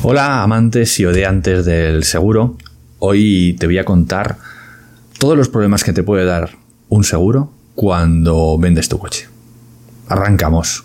Hola amantes y odiantes del seguro. Hoy te voy a contar todos los problemas que te puede dar un seguro cuando vendes tu coche. Arrancamos.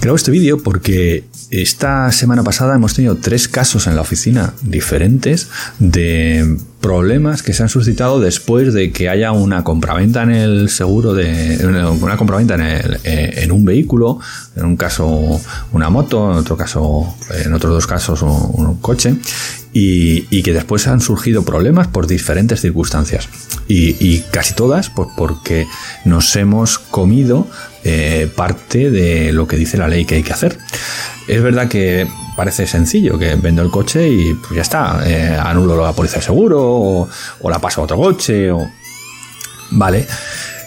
Creo este vídeo porque esta semana pasada hemos tenido tres casos en la oficina diferentes de problemas que se han suscitado después de que haya una compraventa en el seguro de una compraventa en, el, eh, en un vehículo, en un caso una moto, en otro caso, en otros dos casos un, coche, y, que después han surgido problemas por diferentes circunstancias. Y, casi todas pues porque nos hemos comido eh, parte de lo que dice la ley que hay que hacer. Es verdad que parece sencillo, que vendo el coche y pues ya está, eh, anulo la póliza de seguro o, la paso a otro coche o... Vale,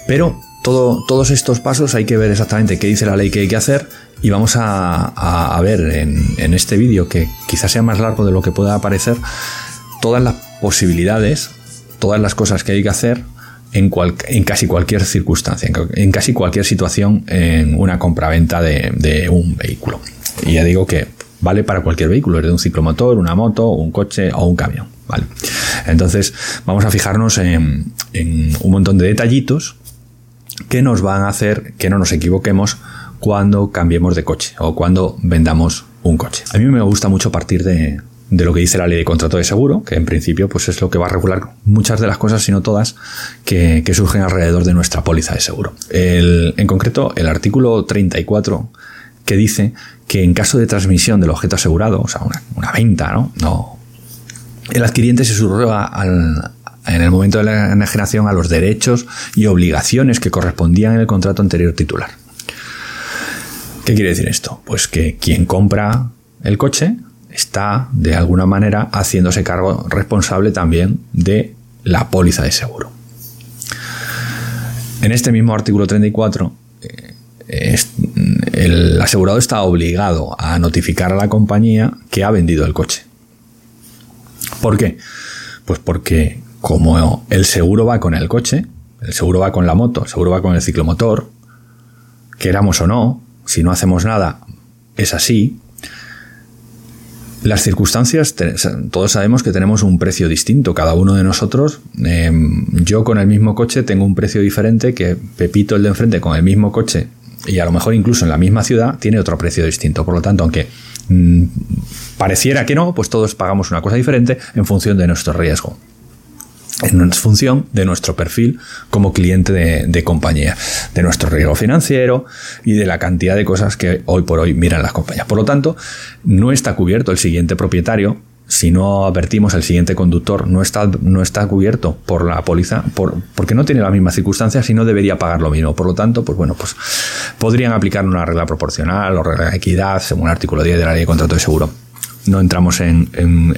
pero todo, todos estos pasos hay que ver exactamente qué dice la ley que hay que hacer y vamos a, ver en, este vídeo, que quizás sea más largo de lo que pueda parecer, todas las posibilidades, todas las cosas que hay que hacer en, en casi cualquier circunstancia, en, casi cualquier situación en una compraventa de, de un vehículo. Y ya digo que vale para cualquier vehículo, de un ciclomotor, una moto, un coche o un camión. Vale. Entonces, vamos a fijarnos en, un montón de detallitos que nos van a hacer que no nos equivoquemos cuando cambiemos de coche o cuando vendamos un coche. A mí me gusta mucho partir de, lo que dice la ley de contrato de seguro, que en principio pues es lo que va a regular muchas de las cosas, si no todas, que, surgen alrededor de nuestra póliza de seguro. en concreto, el artículo 34 que dice que en caso de transmisión del objeto asegurado, o sea, una, venta, ¿no? el adquiriente se subroga en el momento de la enajenación a los derechos y obligaciones que correspondían en el contrato anterior titular. ¿Qué quiere decir esto? Pues que quien compra el coche está de alguna manera haciéndose cargo responsable también de la póliza de seguro. En este mismo artículo 34 el asegurado está obligado a notificar a la compañía que ha vendido el coche. ¿Por qué? Pues porque como el seguro va con el coche, el seguro va con la moto, el seguro va con el ciclomotor, queramos o no, si no hacemos nada, es así. Las circunstancias, todos sabemos que tenemos un precio distinto, cada uno de nosotros. Em, yo con el mismo coche tengo un precio diferente que Pepito el de enfrente con el mismo coche y a lo mejor incluso en la misma ciudad tiene otro precio distinto. Por lo tanto, aunque mm, pareciera que no, pues todos pagamos una cosa diferente en función de nuestro riesgo. En función de nuestro perfil como cliente de, compañía, de nuestro riesgo financiero y de la cantidad de cosas que hoy por hoy miran las compañías. Por lo tanto, no está cubierto el siguiente propietario si no advertimos el siguiente conductor no está, no está cubierto por la póliza, por, porque no tiene las mismas circunstancias y no debería pagar lo mismo. Por lo tanto, pues bueno, pues podrían aplicar una regla proporcional o regla de equidad según el artículo 10 de la ley de contrato de seguro. No entramos en,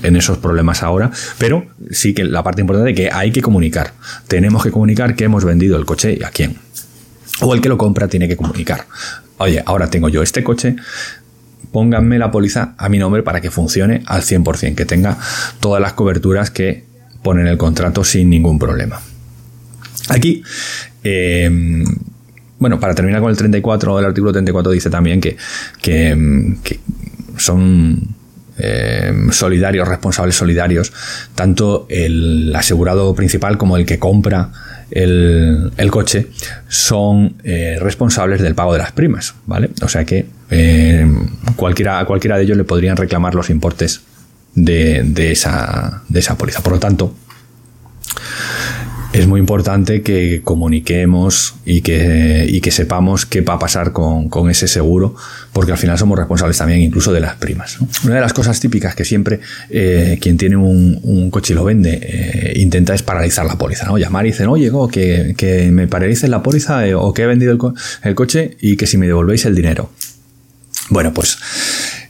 esos problemas ahora, pero sí que la parte importante es que hay que comunicar. Tenemos que comunicar que hemos vendido el coche y a quién. O el que lo compra tiene que comunicar. Oye, ahora tengo yo este coche, pónganme la póliza a mi nombre para que funcione al 100%, que tenga todas las coberturas que pone en el contrato sin ningún problema. Aquí, eh, bueno, para terminar con el 34, el artículo 34 dice también que, que, son eh, solidarios, responsables solidarios, tanto el asegurado principal como el que compra el, coche son eh, responsables del pago de las primas, ¿vale? O sea que eh, cualquiera, a cualquiera de ellos le podrían reclamar los importes de, de, esa, de esa póliza. Por lo tanto, es muy importante que comuniquemos y que, y que sepamos qué va a pasar con, ese seguro, porque al final somos responsables también incluso de las primas. Una de las cosas típicas que siempre eh, quien tiene un, coche y lo vende eh, intenta es paralizar la póliza, ¿no? Llamar y dicen, oye, que, que me paralicen la póliza eh, o que he vendido el, el coche y que si me devolvéis el dinero. Bueno, pues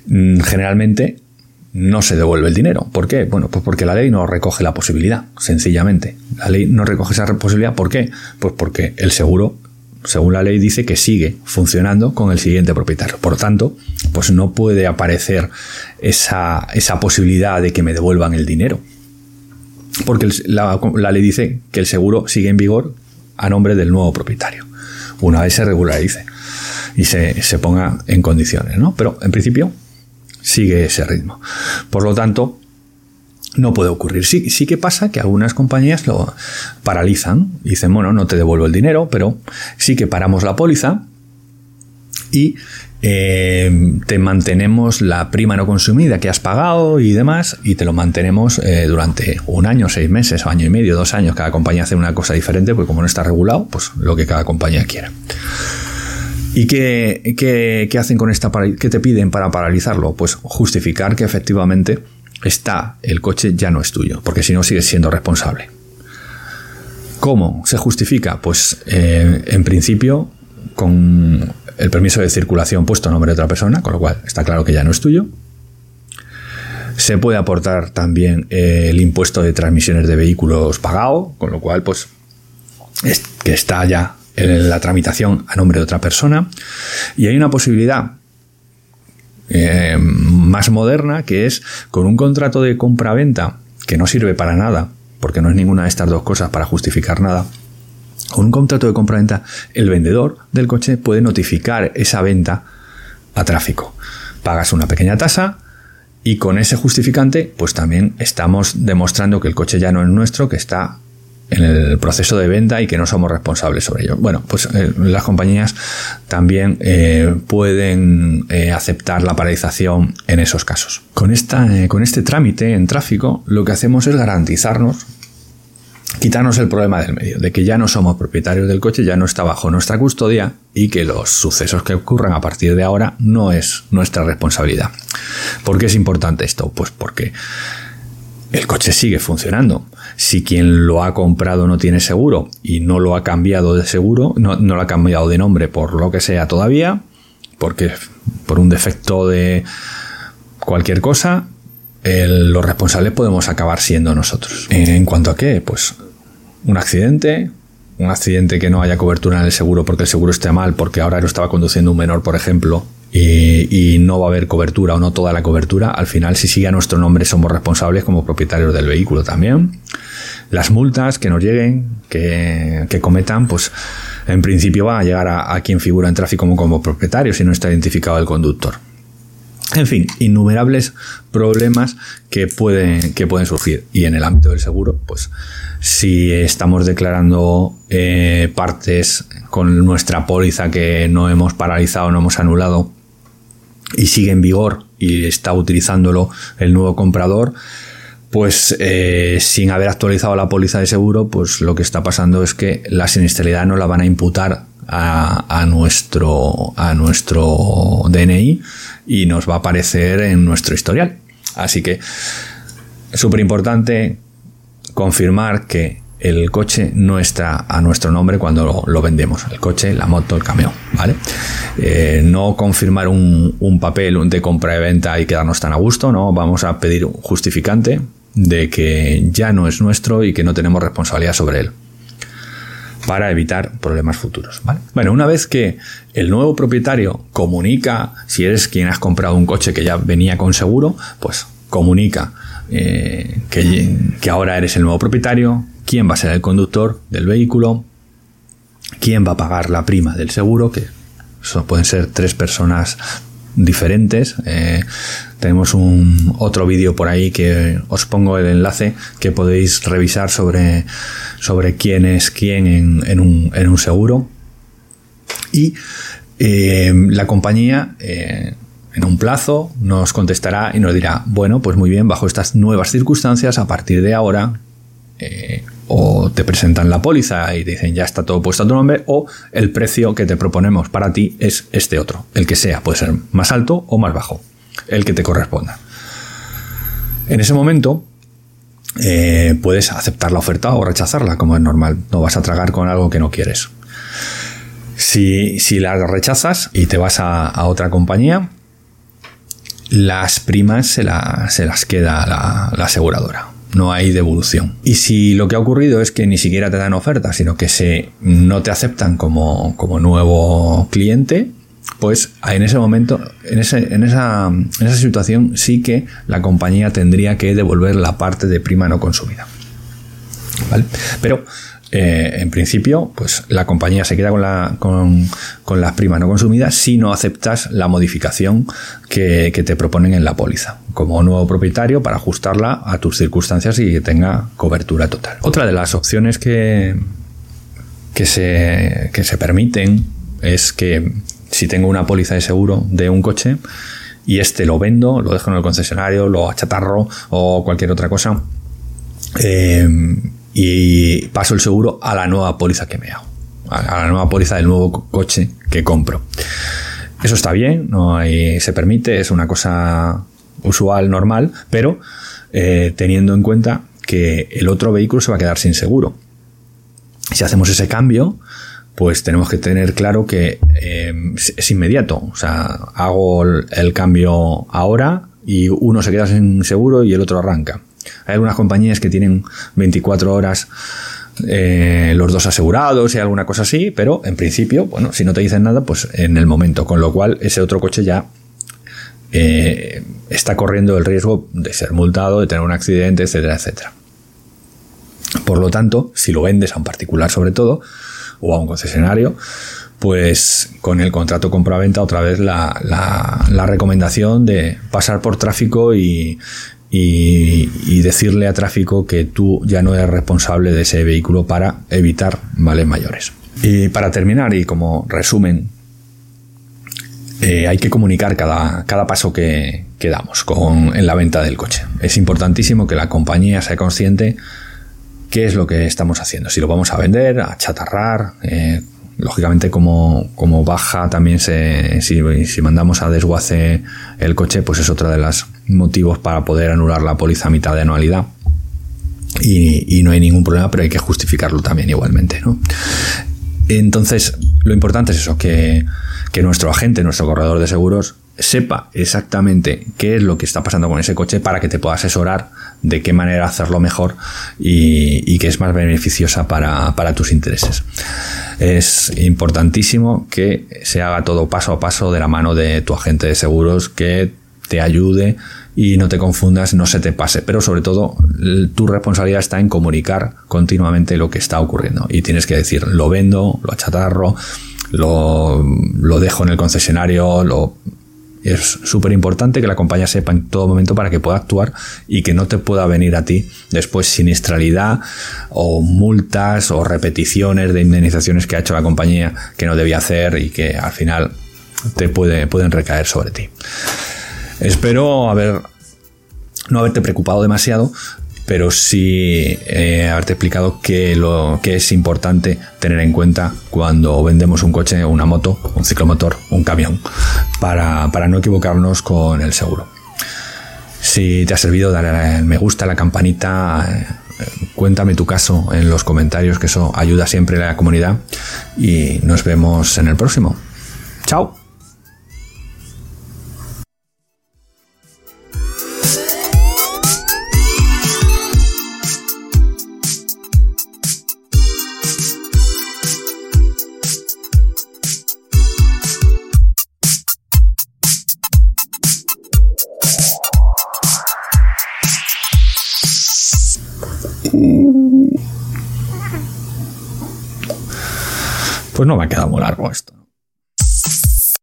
mm, generalmente no se devuelve el dinero. ¿Por qué? Bueno, pues porque la ley no recoge la posibilidad, sencillamente. La ley no recoge esa posibilidad. ¿Por qué? Pues porque el seguro, según la ley, dice que sigue funcionando con el siguiente propietario. Por tanto, pues no puede aparecer esa, esa posibilidad de que me devuelvan el dinero. porque la, ley dice que el seguro sigue en vigor a nombre del nuevo propietario, una vez se regularice y se, se ponga en condiciones, ¿no? Pero en principio sigue ese ritmo. Por lo tanto, no puede ocurrir. Sí, sí que pasa que algunas compañías lo paralizan. Dicen, bueno, no te devuelvo el dinero, pero sí que paramos la póliza y eh, te mantenemos la prima no consumida que has pagado y demás, y te lo mantenemos eh, durante un año, seis meses, año y medio, dos años. Cada compañía hace una cosa diferente, porque como no está regulado, pues lo que cada compañía quiera. ¿Y qué, hacen con esta qué te piden para paralizarlo? Pues justificar que efectivamente está, el coche ya no es tuyo, porque si no sigues siendo responsable. ¿Cómo se justifica? Pues eh, en principio con el permiso de circulación puesto a nombre de otra persona, con lo cual está claro que ya no es tuyo. Se puede aportar también eh, el impuesto de transmisiones de vehículos pagado, con lo cual pues que está ya en la tramitación a nombre de otra persona. Y hay una posibilidad eh, más moderna, que es con un contrato de compra-venta que no sirve para nada, porque no es ninguna de estas dos cosas para justificar nada. Con un contrato de compra-venta, el vendedor del coche puede notificar esa venta a tráfico. Pagas una pequeña tasa y con ese justificante, pues también estamos demostrando que el coche ya no es nuestro, que está en el proceso de venta y que no somos responsables sobre ello. Bueno, pues eh, las compañías también eh, pueden eh, aceptar la paralización en esos casos. Con, esta, con este trámite en tráfico, lo que hacemos es garantizarnos quitarnos el problema del medio, de que ya no somos propietarios del coche, ya no está bajo nuestra custodia y que los sucesos que ocurran a partir de ahora no es nuestra responsabilidad. ¿Por qué es importante esto? Pues porque el coche sigue funcionando si quien lo ha comprado no tiene seguro y no lo ha cambiado de seguro, no, lo ha cambiado de nombre por lo que sea todavía, porque por un defecto de cualquier cosa, los responsables podemos acabar siendo nosotros. ¿En cuanto a qué? Pues un accidente, un accidente que no haya cobertura en el seguro porque el seguro esté mal, porque ahora lo estaba conduciendo un menor, por ejemplo, y, no va a haber cobertura o no toda la cobertura, al final si sigue a nuestro nombre somos responsables como propietarios del vehículo también. Las multas que nos lleguen, que, cometan, pues en principio va a llegar a, quien figura en tráfico como, como propietario si no está identificado el conductor. En fin, innumerables problemas que pueden, que pueden surgir. Y en el ámbito del seguro, pues si estamos declarando eh, partes con nuestra póliza que no hemos paralizado, no hemos anulado, y sigue en vigor y está utilizándolo el nuevo comprador, pues eh, sin haber actualizado la póliza de seguro, pues lo que está pasando es que la siniestralidad no la van a imputar a, nuestro, a nuestro DNI y nos va a aparecer en nuestro historial. Así que súper importante confirmar que el coche no está a nuestro nombre cuando lo, vendemos. El coche, la moto, el camión, ¿vale? Eh, no confirmar un, papel de compra y venta y quedarnos tan a gusto, ¿no? Vamos a pedir un justificante de que ya no es nuestro y que no tenemos responsabilidad sobre él para evitar problemas futuros. ¿vale? Bueno, una vez que el nuevo propietario comunica, si eres quien has comprado un coche que ya venía con seguro, pues comunica eh, que, que ahora eres el nuevo propietario, quién va a ser el conductor del vehículo, quién va a pagar la prima del seguro, que pueden ser tres personas diferentes. Eh, tenemos un otro vídeo por ahí que os pongo el enlace que podéis revisar sobre, sobre quién es quién en, un, en un, seguro. Y eh, la compañía eh, en un plazo nos contestará y nos dirá, bueno, pues muy bien, bajo estas nuevas circunstancias, a partir de ahora, o te presentan la póliza y dicen ya está todo puesto a tu nombre, o el precio que te proponemos para ti es este otro, el que sea, puede ser más alto o más bajo, el que te corresponda. En ese momento eh, puedes aceptar la oferta o rechazarla, como es normal, no vas a tragar con algo que no quieres. Si, la rechazas y te vas a, otra compañía, las primas se, las queda la aseguradora no hay devolución. Y si lo que ha ocurrido es que ni siquiera te dan oferta, sino que se, no te aceptan como, nuevo cliente, pues en ese momento, en, ese, en, esa, en esa situación sí que la compañía tendría que devolver la parte de prima no consumida. ¿Vale? Pero eh, en principio, pues la compañía se queda con, la, con, con, las primas no consumidas si no aceptas la modificación que, te proponen en la póliza, como nuevo propietario para ajustarla a tus circunstancias y que tenga cobertura total. Otra de las opciones que, que, se, que se permiten es que si tengo una póliza de seguro de un coche y este lo vendo, lo dejo en el concesionario, lo achatarro o cualquier otra cosa, eh, y paso el seguro a la nueva póliza que me hago, a la nueva póliza del nuevo coche que compro. Eso está bien, no hay, se permite, es una cosa usual, normal, pero eh, teniendo en cuenta que el otro vehículo se va a quedar sin seguro. Si hacemos ese cambio, pues tenemos que tener claro que eh, es inmediato. O sea, hago el cambio ahora y uno se queda sin seguro y el otro arranca. Hay algunas compañías que tienen 24 horas eh, los dos asegurados y alguna cosa así, pero en principio, bueno, si no te dicen nada, pues en el momento, con lo cual ese otro coche ya eh, está corriendo el riesgo de ser multado, de tener un accidente, etcétera, etcétera. Por lo tanto, si lo vendes a un particular sobre todo, o a un concesionario, pues con el contrato compra-venta otra vez la, la, recomendación de pasar por tráfico y, y, decirle a tráfico que tú ya no eres responsable de ese vehículo para evitar males mayores. Y para terminar, y como resumen, eh, hay que comunicar cada, cada paso que, que damos con, en la venta del coche. Es importantísimo que la compañía sea consciente qué es lo que estamos haciendo. Si lo vamos a vender, a chatarrar, eh, lógicamente como, como baja también se, si, mandamos a desguace el coche, pues es otra de los motivos para poder anular la póliza a mitad de anualidad. Y, no hay ningún problema, pero hay que justificarlo también igualmente. ¿no? Entonces, lo importante es eso, que, que nuestro agente, nuestro corredor de seguros, sepa exactamente qué es lo que está pasando con ese coche para que te pueda asesorar de qué manera hacerlo mejor y, y que es más beneficiosa para, para, tus intereses. Es importantísimo que se haga todo paso a paso de la mano de tu agente de seguros que te ayude y no te confundas, no se te pase. Pero sobre todo, tu responsabilidad está en comunicar continuamente lo que está ocurriendo. Y tienes que decir, lo vendo, lo achatarro, lo, lo dejo en el concesionario, es súper importante que la compañía sepa en todo momento para que pueda actuar y que no te pueda venir a ti después siniestralidad o multas o repeticiones de indemnizaciones que ha hecho la compañía que no debía hacer y que al final te puede, pueden recaer sobre ti. Espero no haberte preocupado demasiado, pero sí eh, haberte explicado que lo que es importante tener en cuenta cuando vendemos un coche, una moto, un ciclomotor, un camión, para, no equivocarnos con el seguro. Si te ha servido, dale al me gusta, la campanita, eh, cuéntame tu caso en los comentarios, que eso ayuda siempre a la comunidad y nos vemos en el próximo. Chao. Pues no me ha quedado muy largo esto.